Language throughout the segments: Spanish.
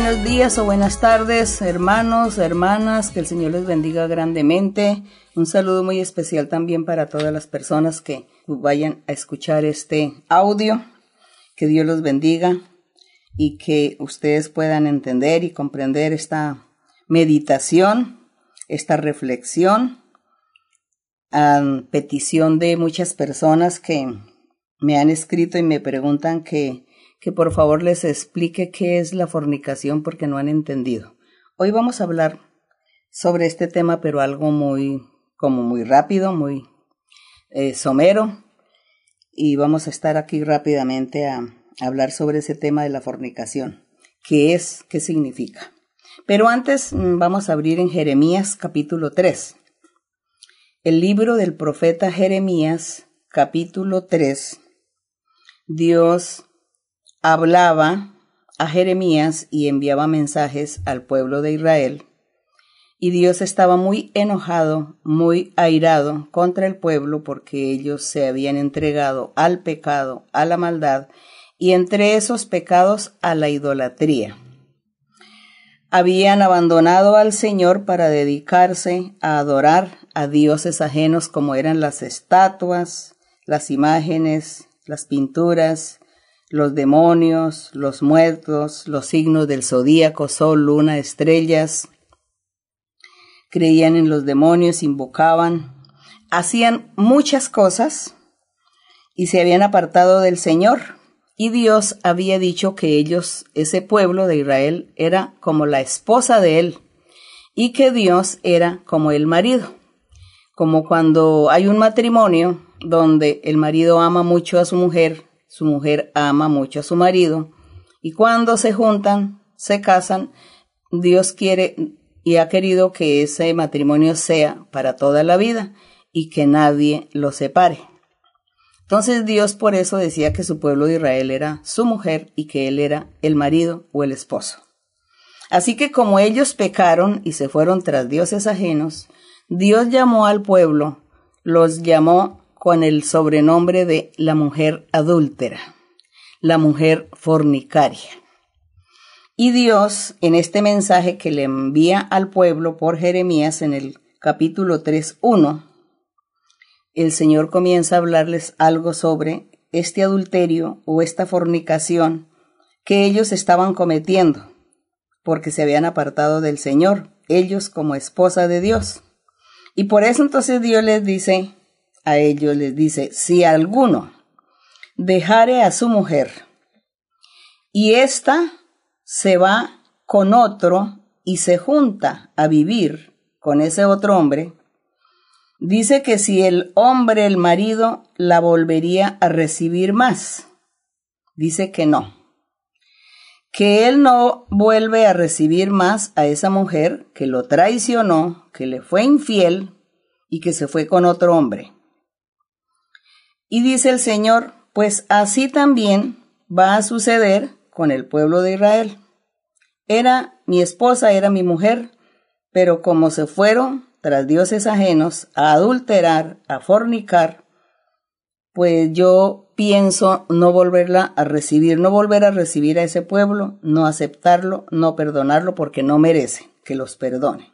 Buenos días o buenas tardes, hermanos, hermanas, que el Señor les bendiga grandemente. Un saludo muy especial también para todas las personas que vayan a escuchar este audio. Que Dios los bendiga y que ustedes puedan entender y comprender esta meditación, esta reflexión, a petición de muchas personas que me han escrito y me preguntan que que por favor les explique qué es la fornicación porque no han entendido. Hoy vamos a hablar sobre este tema, pero algo muy, como muy rápido, muy eh, somero, y vamos a estar aquí rápidamente a, a hablar sobre ese tema de la fornicación. ¿Qué es? ¿Qué significa? Pero antes mm, vamos a abrir en Jeremías capítulo 3. El libro del profeta Jeremías capítulo 3. Dios hablaba a Jeremías y enviaba mensajes al pueblo de Israel. Y Dios estaba muy enojado, muy airado contra el pueblo porque ellos se habían entregado al pecado, a la maldad, y entre esos pecados a la idolatría. Habían abandonado al Señor para dedicarse a adorar a dioses ajenos como eran las estatuas, las imágenes, las pinturas, los demonios, los muertos, los signos del zodíaco, sol, luna, estrellas. Creían en los demonios, invocaban, hacían muchas cosas y se habían apartado del Señor. Y Dios había dicho que ellos, ese pueblo de Israel, era como la esposa de él y que Dios era como el marido. Como cuando hay un matrimonio donde el marido ama mucho a su mujer su mujer ama mucho a su marido y cuando se juntan, se casan, Dios quiere y ha querido que ese matrimonio sea para toda la vida y que nadie lo separe. Entonces Dios por eso decía que su pueblo de Israel era su mujer y que él era el marido o el esposo. Así que como ellos pecaron y se fueron tras dioses ajenos, Dios llamó al pueblo, los llamó con el sobrenombre de la mujer adúltera, la mujer fornicaria. Y Dios, en este mensaje que le envía al pueblo por Jeremías en el capítulo 3.1, el Señor comienza a hablarles algo sobre este adulterio o esta fornicación que ellos estaban cometiendo, porque se habían apartado del Señor, ellos como esposa de Dios. Y por eso entonces Dios les dice, a ellos les dice, si alguno dejare a su mujer y ésta se va con otro y se junta a vivir con ese otro hombre, dice que si el hombre, el marido, la volvería a recibir más. Dice que no. Que él no vuelve a recibir más a esa mujer que lo traicionó, que le fue infiel y que se fue con otro hombre. Y dice el Señor, pues así también va a suceder con el pueblo de Israel. Era mi esposa, era mi mujer, pero como se fueron tras dioses ajenos a adulterar, a fornicar, pues yo pienso no volverla a recibir, no volver a recibir a ese pueblo, no aceptarlo, no perdonarlo porque no merece que los perdone.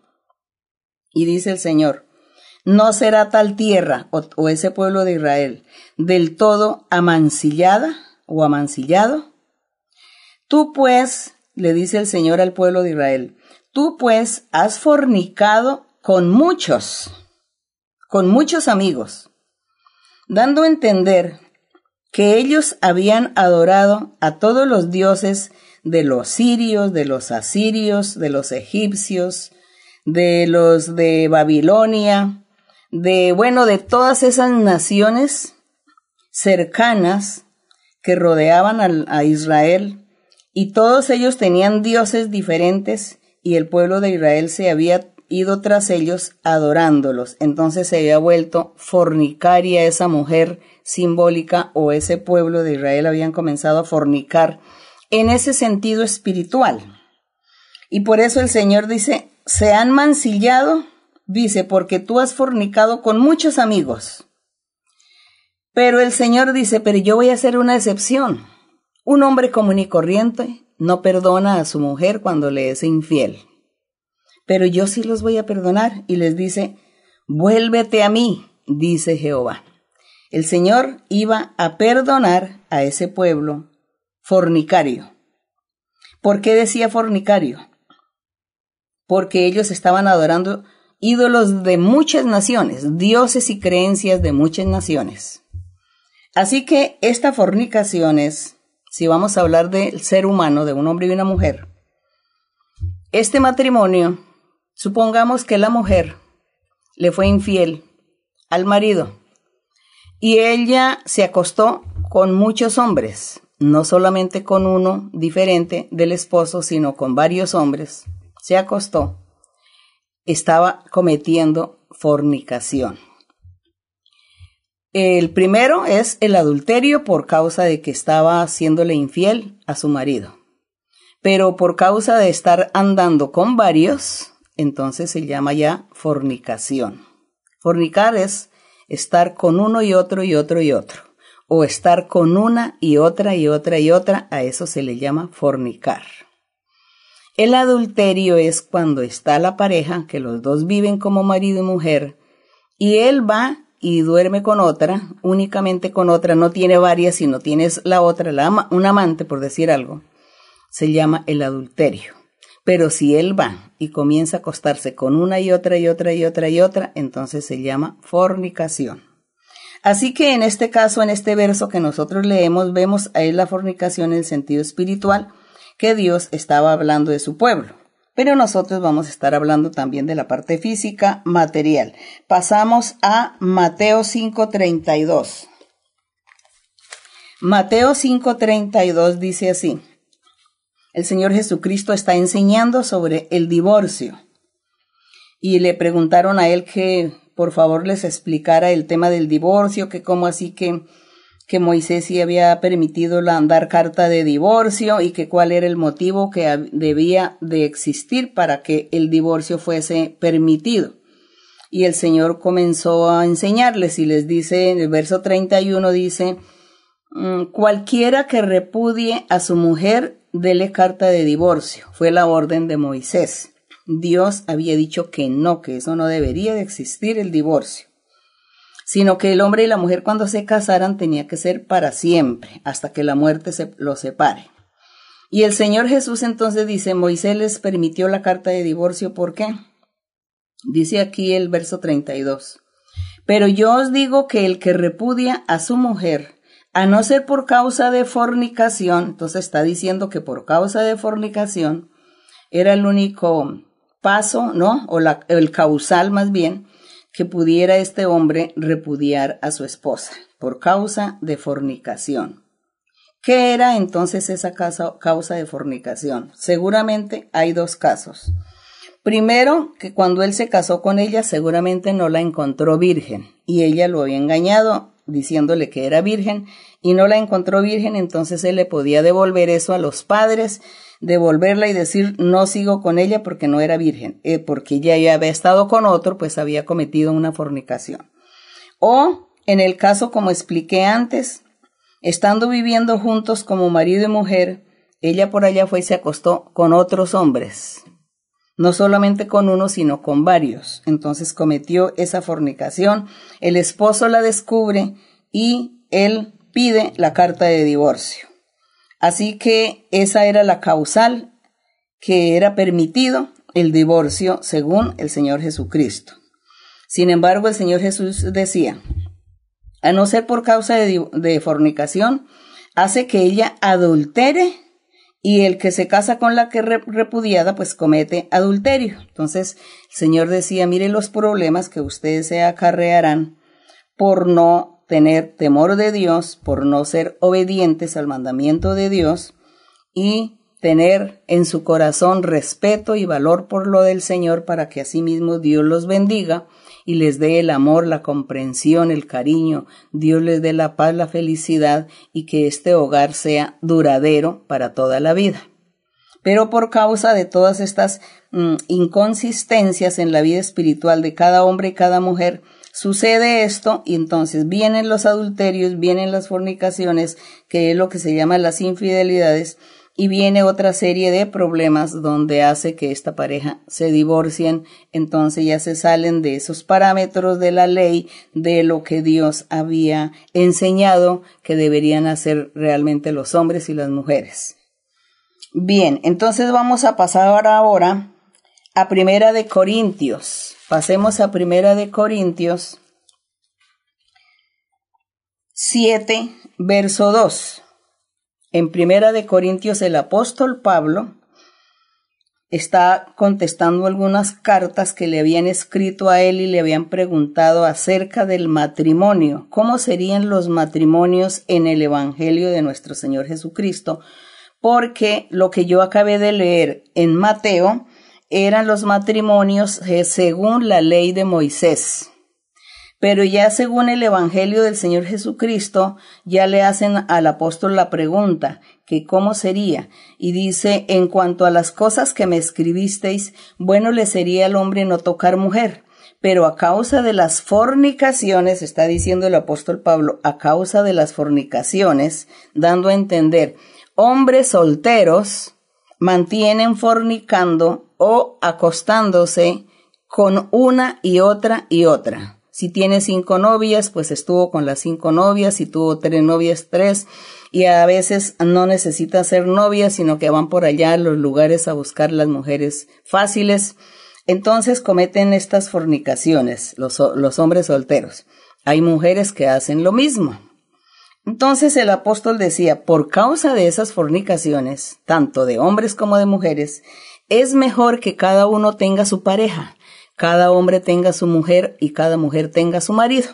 Y dice el Señor, no será tal tierra o, ese pueblo de Israel del todo amancillada o amancillado. Tú pues, le dice el Señor al pueblo de Israel, tú pues has fornicado con muchos, con muchos amigos, dando a entender que ellos habían adorado a todos los dioses de los sirios, de los asirios, de los egipcios, de los de Babilonia, de, bueno, de todas esas naciones cercanas que rodeaban a, Israel, y todos ellos tenían dioses diferentes, y el pueblo de Israel se había ido tras ellos adorándolos. Entonces se había vuelto fornicaria esa mujer simbólica o ese pueblo de Israel habían comenzado a fornicar en ese sentido espiritual. Y por eso el Señor dice, se han mancillado dice, porque tú has fornicado con muchos amigos. Pero el Señor dice, pero yo voy a hacer una excepción. Un hombre común y corriente, no perdona a su mujer cuando le es infiel. Pero yo sí los voy a perdonar y les dice, vuélvete a mí, dice Jehová. El Señor iba a perdonar a ese pueblo fornicario. ¿Por qué decía fornicario? Porque ellos estaban adorando ídolos de muchas naciones, dioses y creencias de muchas naciones. Así que esta fornicación es, si vamos a hablar del ser humano, de un hombre y una mujer, este matrimonio, supongamos que la mujer le fue infiel al marido y ella se acostó con muchos hombres, no solamente con uno diferente del esposo, sino con varios hombres. Se acostó. Estaba cometiendo fornicación. El primero es el adulterio por causa de que estaba haciéndole infiel a su marido. Pero por causa de estar andando con varios, entonces se llama ya fornicación. Fornicar es estar con uno y otro y otro y otro. O estar con una y otra y otra y otra, a eso se le llama fornicar. El adulterio es cuando está la pareja, que los dos viven como marido y mujer, y él va y duerme con otra, únicamente con otra, no tiene varias, sino tienes la otra, la un amante, por decir algo, se llama el adulterio. Pero si él va y comienza a acostarse con una y otra y otra y otra y otra, entonces se llama fornicación. Así que en este caso, en este verso que nosotros leemos, vemos ahí la fornicación en el sentido espiritual, que Dios estaba hablando de su pueblo. Pero nosotros vamos a estar hablando también de la parte física, material. Pasamos a Mateo 5:32. Mateo 5:32 dice así el Señor Jesucristo está enseñando sobre el divorcio. Y le preguntaron a él que por favor les explicara el tema del divorcio, que cómo así que, que Moisés sí había permitido andar carta de divorcio y que cuál era el motivo que debía de existir para que el divorcio fuese permitido. Y el Señor comenzó a enseñarles y les dice, en el verso 31 dice, mm, cualquiera que repudie a su mujer dele carta de divorcio. Fue la orden de Moisés. Dios había dicho que no, que eso no debería de existir el divorcio, sino que el hombre y la mujer cuando se casaran tenía que ser para siempre, hasta que la muerte se los separe. Y el Señor Jesús entonces dice, Moisés les permitió la carta de divorcio, ¿por qué? Dice aquí el verso 32. Pero yo os digo que el que repudia a su mujer a no ser por causa de fornicación, entonces está diciendo que por causa de fornicación era el único paso, ¿no? O la, el causal más bien, que pudiera este hombre repudiar a su esposa por causa de fornicación. ¿Qué era entonces esa causa de fornicación? Seguramente hay dos casos. Primero, que cuando él se casó con ella seguramente no la encontró virgen y ella lo había engañado diciéndole que era virgen y no la encontró virgen, entonces él le podía devolver eso a los padres, devolverla y decir no sigo con ella porque no era virgen, eh, porque ella ya había estado con otro, pues había cometido una fornicación. O, en el caso como expliqué antes, estando viviendo juntos como marido y mujer, ella por allá fue y se acostó con otros hombres, no solamente con uno, sino con varios. Entonces cometió esa fornicación, el esposo la descubre y él pide la carta de divorcio. Así que esa era la causal que era permitido el divorcio según el Señor Jesucristo. Sin embargo, el Señor Jesús decía, a no ser por causa de, de fornicación, hace que ella adultere y el que se casa con la que repudiada, pues comete adulterio. Entonces, el Señor decía, mire los problemas que ustedes se acarrearán por no tener temor de Dios, por no ser obedientes al mandamiento de Dios y tener en su corazón respeto y valor por lo del Señor para que asimismo Dios los bendiga y les dé el amor, la comprensión, el cariño, Dios les dé la paz, la felicidad y que este hogar sea duradero para toda la vida. Pero por causa de todas estas mm, inconsistencias en la vida espiritual de cada hombre y cada mujer, sucede esto y entonces vienen los adulterios, vienen las fornicaciones, que es lo que se llama las infidelidades, y viene otra serie de problemas donde hace que esta pareja se divorcien, entonces ya se salen de esos parámetros de la ley, de lo que Dios había enseñado que deberían hacer realmente los hombres y las mujeres. Bien, entonces vamos a pasar ahora a Primera de Corintios. Pasemos a Primera de Corintios 7, verso 2. En Primera de Corintios el apóstol Pablo está contestando algunas cartas que le habían escrito a él y le habían preguntado acerca del matrimonio, cómo serían los matrimonios en el Evangelio de nuestro Señor Jesucristo, porque lo que yo acabé de leer en Mateo eran los matrimonios eh, según la ley de Moisés. Pero ya según el Evangelio del Señor Jesucristo, ya le hacen al apóstol la pregunta, que cómo sería, y dice, en cuanto a las cosas que me escribisteis, bueno le sería al hombre no tocar mujer, pero a causa de las fornicaciones, está diciendo el apóstol Pablo, a causa de las fornicaciones, dando a entender, hombres solteros mantienen fornicando o acostándose con una y otra y otra. Si tiene cinco novias, pues estuvo con las cinco novias, si tuvo tres novias, tres, y a veces no necesita ser novia, sino que van por allá a los lugares a buscar las mujeres fáciles. Entonces cometen estas fornicaciones, los, los hombres solteros. Hay mujeres que hacen lo mismo. Entonces el apóstol decía, por causa de esas fornicaciones, tanto de hombres como de mujeres, es mejor que cada uno tenga su pareja cada hombre tenga su mujer y cada mujer tenga su marido.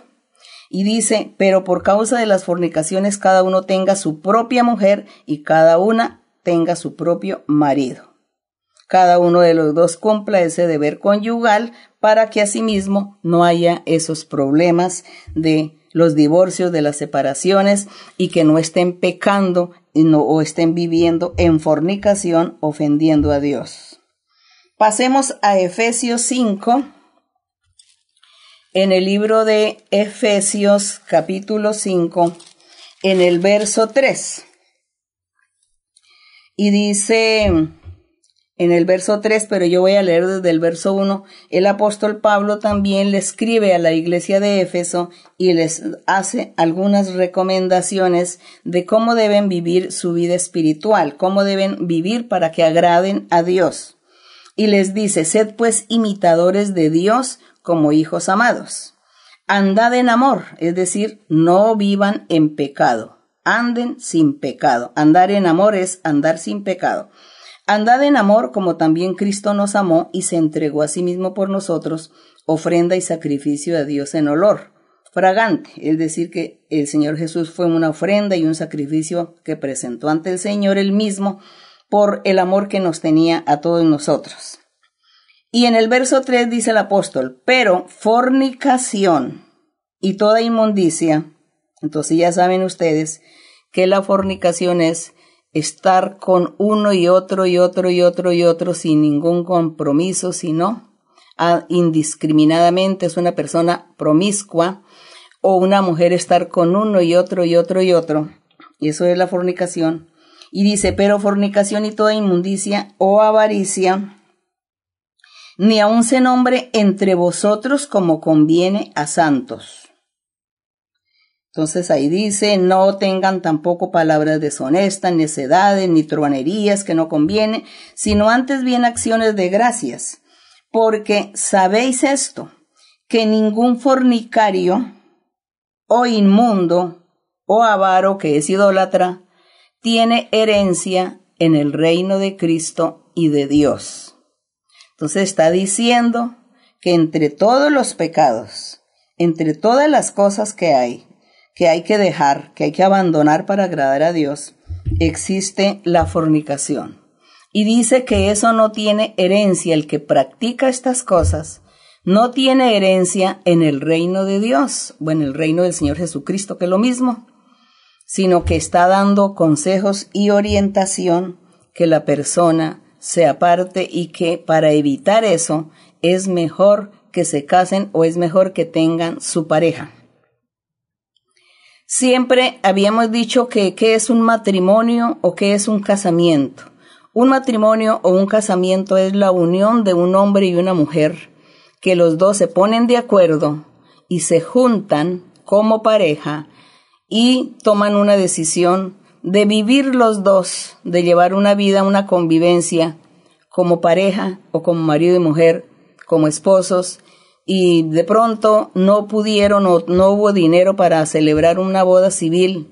Y dice, pero por causa de las fornicaciones cada uno tenga su propia mujer y cada una tenga su propio marido. Cada uno de los dos cumpla ese deber conyugal para que asimismo no haya esos problemas de los divorcios, de las separaciones y que no estén pecando o estén viviendo en fornicación ofendiendo a Dios. Pasemos a Efesios 5. En el libro de Efesios capítulo 5, en el verso 3. Y dice en el verso 3, pero yo voy a leer desde el verso 1, el apóstol Pablo también le escribe a la iglesia de Éfeso y les hace algunas recomendaciones de cómo deben vivir su vida espiritual, cómo deben vivir para que agraden a Dios y les dice, sed pues imitadores de Dios como hijos amados. Andad en amor, es decir, no vivan en pecado. Anden sin pecado. Andar en amor es andar sin pecado. Andad en amor como también Cristo nos amó y se entregó a sí mismo por nosotros, ofrenda y sacrificio a Dios en olor fragante, es decir, que el Señor Jesús fue una ofrenda y un sacrificio que presentó ante el Señor él mismo por el amor que nos tenía a todos nosotros. Y en el verso 3 dice el apóstol, pero fornicación y toda inmundicia, entonces ya saben ustedes que la fornicación es estar con uno y otro y otro y otro y otro sin ningún compromiso, sino indiscriminadamente es una persona promiscua o una mujer estar con uno y otro y otro y otro. Y eso es la fornicación. Y dice, pero fornicación y toda inmundicia o avaricia, ni aun se nombre entre vosotros como conviene a santos. Entonces ahí dice, no tengan tampoco palabras deshonestas, necedades, ni truanerías que no conviene, sino antes bien acciones de gracias, porque sabéis esto, que ningún fornicario o inmundo o avaro que es idólatra, tiene herencia en el reino de Cristo y de Dios. Entonces está diciendo que entre todos los pecados, entre todas las cosas que hay, que hay que dejar, que hay que abandonar para agradar a Dios, existe la fornicación. Y dice que eso no tiene herencia, el que practica estas cosas, no tiene herencia en el reino de Dios, o en el reino del Señor Jesucristo, que es lo mismo sino que está dando consejos y orientación que la persona se aparte y que para evitar eso es mejor que se casen o es mejor que tengan su pareja. Siempre habíamos dicho que qué es un matrimonio o qué es un casamiento. Un matrimonio o un casamiento es la unión de un hombre y una mujer, que los dos se ponen de acuerdo y se juntan como pareja y toman una decisión de vivir los dos, de llevar una vida, una convivencia como pareja o como marido y mujer, como esposos, y de pronto no pudieron o no hubo dinero para celebrar una boda civil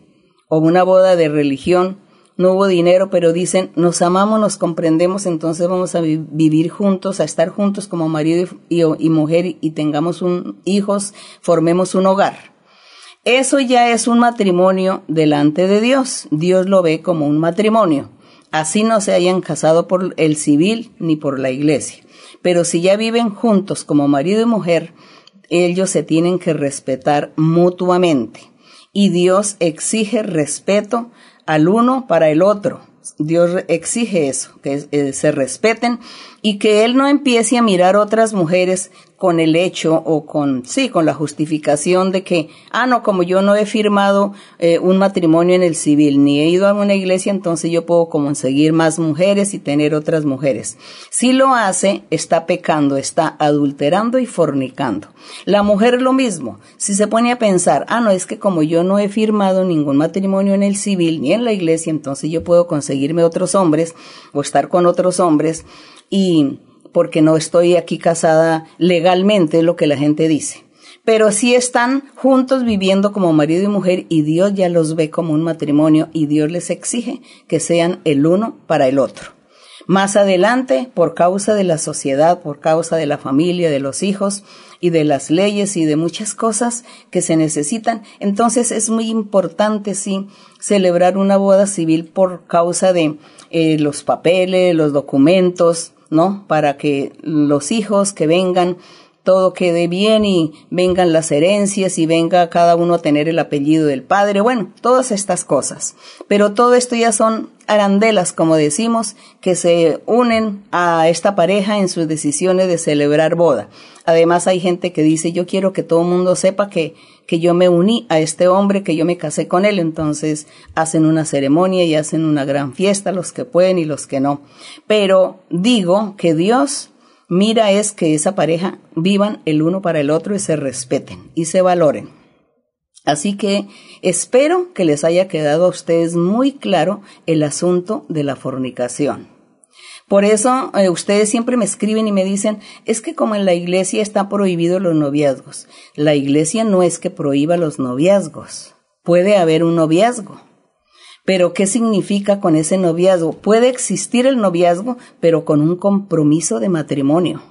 o una boda de religión, no hubo dinero, pero dicen, nos amamos, nos comprendemos, entonces vamos a vivir juntos, a estar juntos como marido y, mujer y tengamos un, hijos, formemos un hogar. Eso ya es un matrimonio delante de Dios. Dios lo ve como un matrimonio. Así no se hayan casado por el civil ni por la iglesia. Pero si ya viven juntos como marido y mujer, ellos se tienen que respetar mutuamente. Y Dios exige respeto al uno para el otro. Dios exige eso, que eh, se respeten y que Él no empiece a mirar otras mujeres con el hecho o con, sí, con la justificación de que, ah, no, como yo no he firmado eh, un matrimonio en el civil, ni he ido a una iglesia, entonces yo puedo conseguir más mujeres y tener otras mujeres. Si lo hace, está pecando, está adulterando y fornicando. La mujer lo mismo. Si se pone a pensar, ah, no, es que como yo no he firmado ningún matrimonio en el civil ni en la iglesia, entonces yo puedo conseguirme otros hombres o estar con otros hombres y porque no estoy aquí casada legalmente, es lo que la gente dice. Pero sí están juntos viviendo como marido y mujer y Dios ya los ve como un matrimonio y Dios les exige que sean el uno para el otro. Más adelante, por causa de la sociedad, por causa de la familia, de los hijos y de las leyes y de muchas cosas que se necesitan, entonces es muy importante, sí, celebrar una boda civil por causa de eh, los papeles, los documentos, ¿no? Para que los hijos que vengan todo quede bien y vengan las herencias y venga cada uno a tener el apellido del padre, bueno, todas estas cosas. Pero todo esto ya son arandelas, como decimos, que se unen a esta pareja en sus decisiones de celebrar boda. Además hay gente que dice, yo quiero que todo el mundo sepa que, que yo me uní a este hombre, que yo me casé con él, entonces hacen una ceremonia y hacen una gran fiesta, los que pueden y los que no. Pero digo que Dios mira es que esa pareja vivan el uno para el otro y se respeten y se valoren. Así que espero que les haya quedado a ustedes muy claro el asunto de la fornicación. Por eso eh, ustedes siempre me escriben y me dicen, es que como en la iglesia está prohibido los noviazgos. La iglesia no es que prohíba los noviazgos. Puede haber un noviazgo, pero ¿qué significa con ese noviazgo? Puede existir el noviazgo, pero con un compromiso de matrimonio.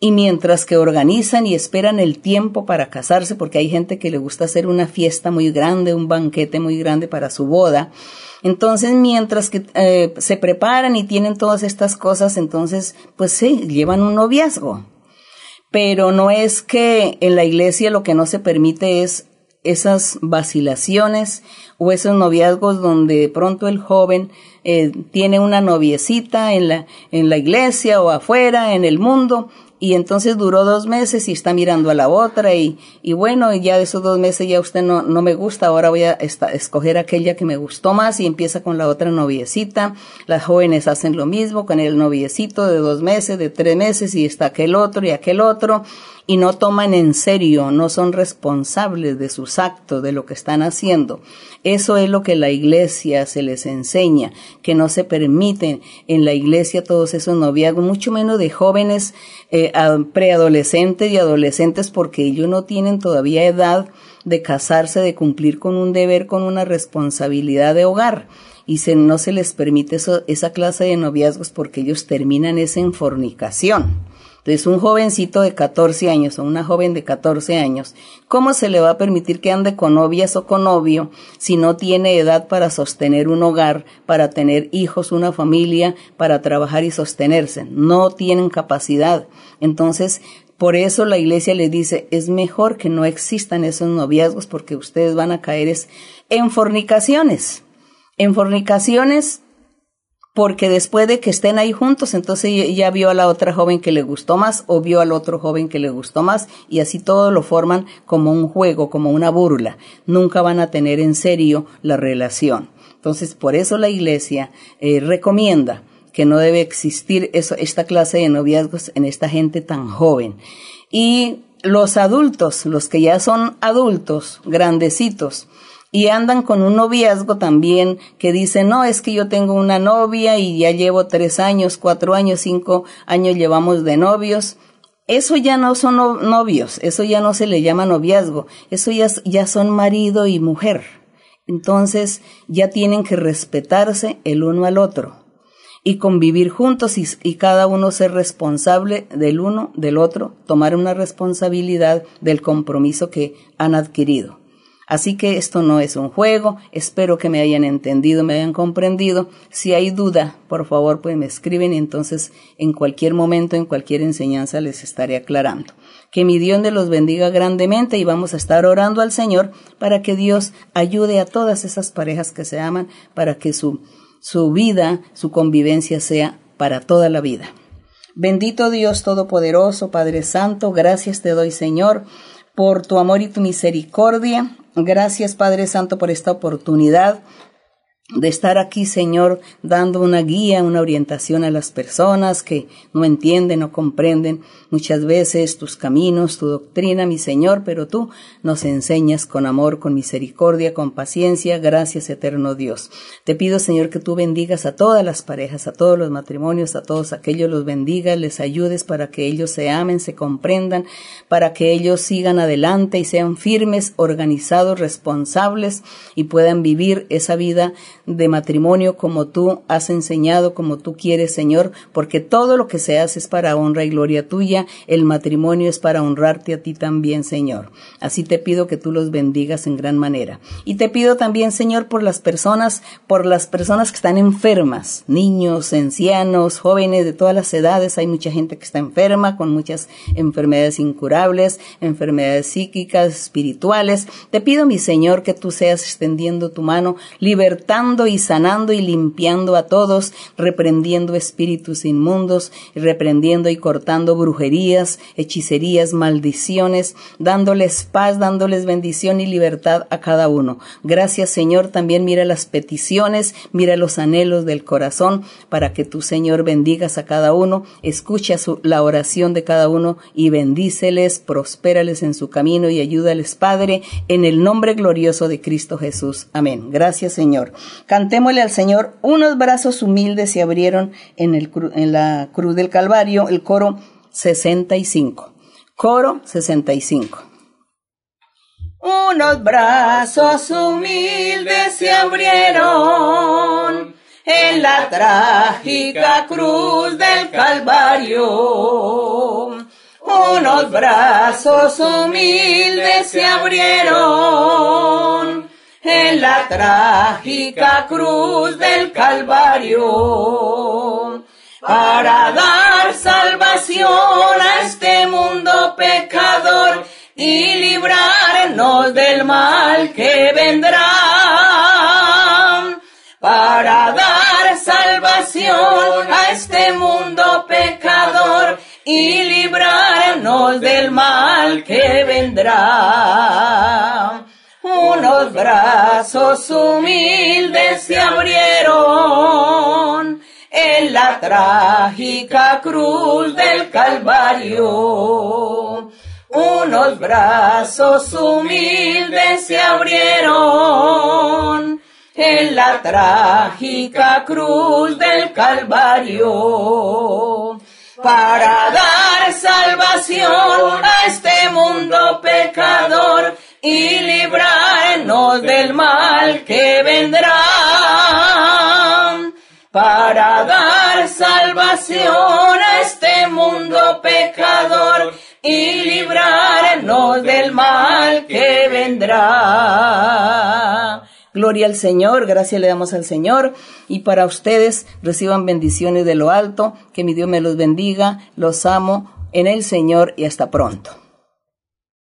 Y mientras que organizan y esperan el tiempo para casarse, porque hay gente que le gusta hacer una fiesta muy grande, un banquete muy grande para su boda, entonces mientras que eh, se preparan y tienen todas estas cosas, entonces pues sí, llevan un noviazgo. Pero no es que en la iglesia lo que no se permite es esas vacilaciones o esos noviazgos donde de pronto el joven eh, tiene una noviecita en la, en la iglesia o afuera, en el mundo, y entonces duró dos meses y está mirando a la otra y, y bueno, ya de esos dos meses ya usted no, no me gusta, ahora voy a escoger aquella que me gustó más y empieza con la otra noviecita. Las jóvenes hacen lo mismo con el noviecito de dos meses, de tres meses y está aquel otro y aquel otro y no toman en serio, no son responsables de sus actos, de lo que están haciendo. Eso es lo que la iglesia se les enseña, que no se permiten en la iglesia todos esos noviazgos, mucho menos de jóvenes eh, preadolescentes y adolescentes, porque ellos no tienen todavía edad de casarse, de cumplir con un deber, con una responsabilidad de hogar y se, no se les permite esa clase de noviazgos porque ellos terminan esa en fornicación. Entonces, un jovencito de 14 años o una joven de 14 años, ¿cómo se le va a permitir que ande con novias o con novio si no tiene edad para sostener un hogar, para tener hijos, una familia, para trabajar y sostenerse? No tienen capacidad. Entonces, por eso la iglesia les dice, es mejor que no existan esos noviazgos porque ustedes van a caer en fornicaciones. En fornicaciones porque después de que estén ahí juntos, entonces ya vio a la otra joven que le gustó más o vio al otro joven que le gustó más y así todo lo forman como un juego, como una burla. Nunca van a tener en serio la relación. Entonces, por eso la iglesia eh, recomienda que no debe existir eso, esta clase de noviazgos en esta gente tan joven. Y los adultos, los que ya son adultos, grandecitos, y andan con un noviazgo también que dice, no, es que yo tengo una novia y ya llevo tres años, cuatro años, cinco años llevamos de novios. Eso ya no son novios, eso ya no se le llama noviazgo, eso ya, ya son marido y mujer. Entonces ya tienen que respetarse el uno al otro y convivir juntos y, y, cada uno ser responsable del uno, del otro, tomar una responsabilidad del compromiso que han adquirido. Así que esto no es un juego, espero que me hayan entendido, me hayan comprendido. Si hay duda, por favor, pues me escriben y entonces en cualquier momento, en cualquier enseñanza les estaré aclarando. Que mi Dios los bendiga grandemente y vamos a estar orando al Señor para que Dios ayude a todas esas parejas que se aman, para que su, su vida, su convivencia sea para toda la vida. Bendito Dios Todopoderoso, Padre Santo, gracias te doy Señor por tu amor y tu misericordia. Gracias Padre Santo por esta oportunidad de estar aquí, Señor, dando una guía, una orientación a las personas que no entienden o comprenden muchas veces tus caminos, tu doctrina, mi Señor, pero tú nos enseñas con amor, con misericordia, con paciencia. Gracias, eterno Dios. Te pido, Señor, que tú bendigas a todas las parejas, a todos los matrimonios, a todos aquellos los bendigas, les ayudes para que ellos se amen, se comprendan, para que ellos sigan adelante y sean firmes, organizados, responsables y puedan vivir esa vida de matrimonio como tú has enseñado, como tú quieres, Señor, porque todo lo que se hace es para honra y gloria tuya, el matrimonio es para honrarte a ti también, Señor. Así te pido que tú los bendigas en gran manera. Y te pido también, Señor, por las personas, por las personas que están enfermas, niños, ancianos, jóvenes de todas las edades, hay mucha gente que está enferma con muchas enfermedades incurables, enfermedades psíquicas, espirituales. Te pido, mi Señor, que tú seas extendiendo tu mano, libertando y sanando y limpiando a todos, reprendiendo espíritus inmundos, reprendiendo y cortando brujerías, hechicerías, maldiciones, dándoles paz, dándoles bendición y libertad a cada uno. Gracias Señor, también mira las peticiones, mira los anhelos del corazón, para que tu Señor bendigas a cada uno, escucha la oración de cada uno y bendíceles, prospérales en su camino y ayúdales, Padre, en el nombre glorioso de Cristo Jesús. Amén. Gracias Señor. Cantémosle al Señor, unos brazos humildes se abrieron en, el, en la cruz del Calvario, el coro 65. Coro 65. Unos brazos humildes se abrieron en la trágica cruz del Calvario. Unos brazos humildes se abrieron en la trágica cruz del Calvario, para dar salvación a este mundo pecador y librarnos del mal que vendrá. Para dar salvación a este mundo pecador y librarnos del mal que vendrá unos brazos humildes se abrieron en la trágica cruz del Calvario. Unos brazos humildes se abrieron en la trágica cruz del Calvario para dar salvación a este mundo pecador y librarnos del mal que vendrá para dar salvación a este mundo pecador y librarnos del mal que vendrá. Gloria al Señor, gracias le damos al Señor y para ustedes reciban bendiciones de lo alto, que mi Dios me los bendiga, los amo en el Señor y hasta pronto.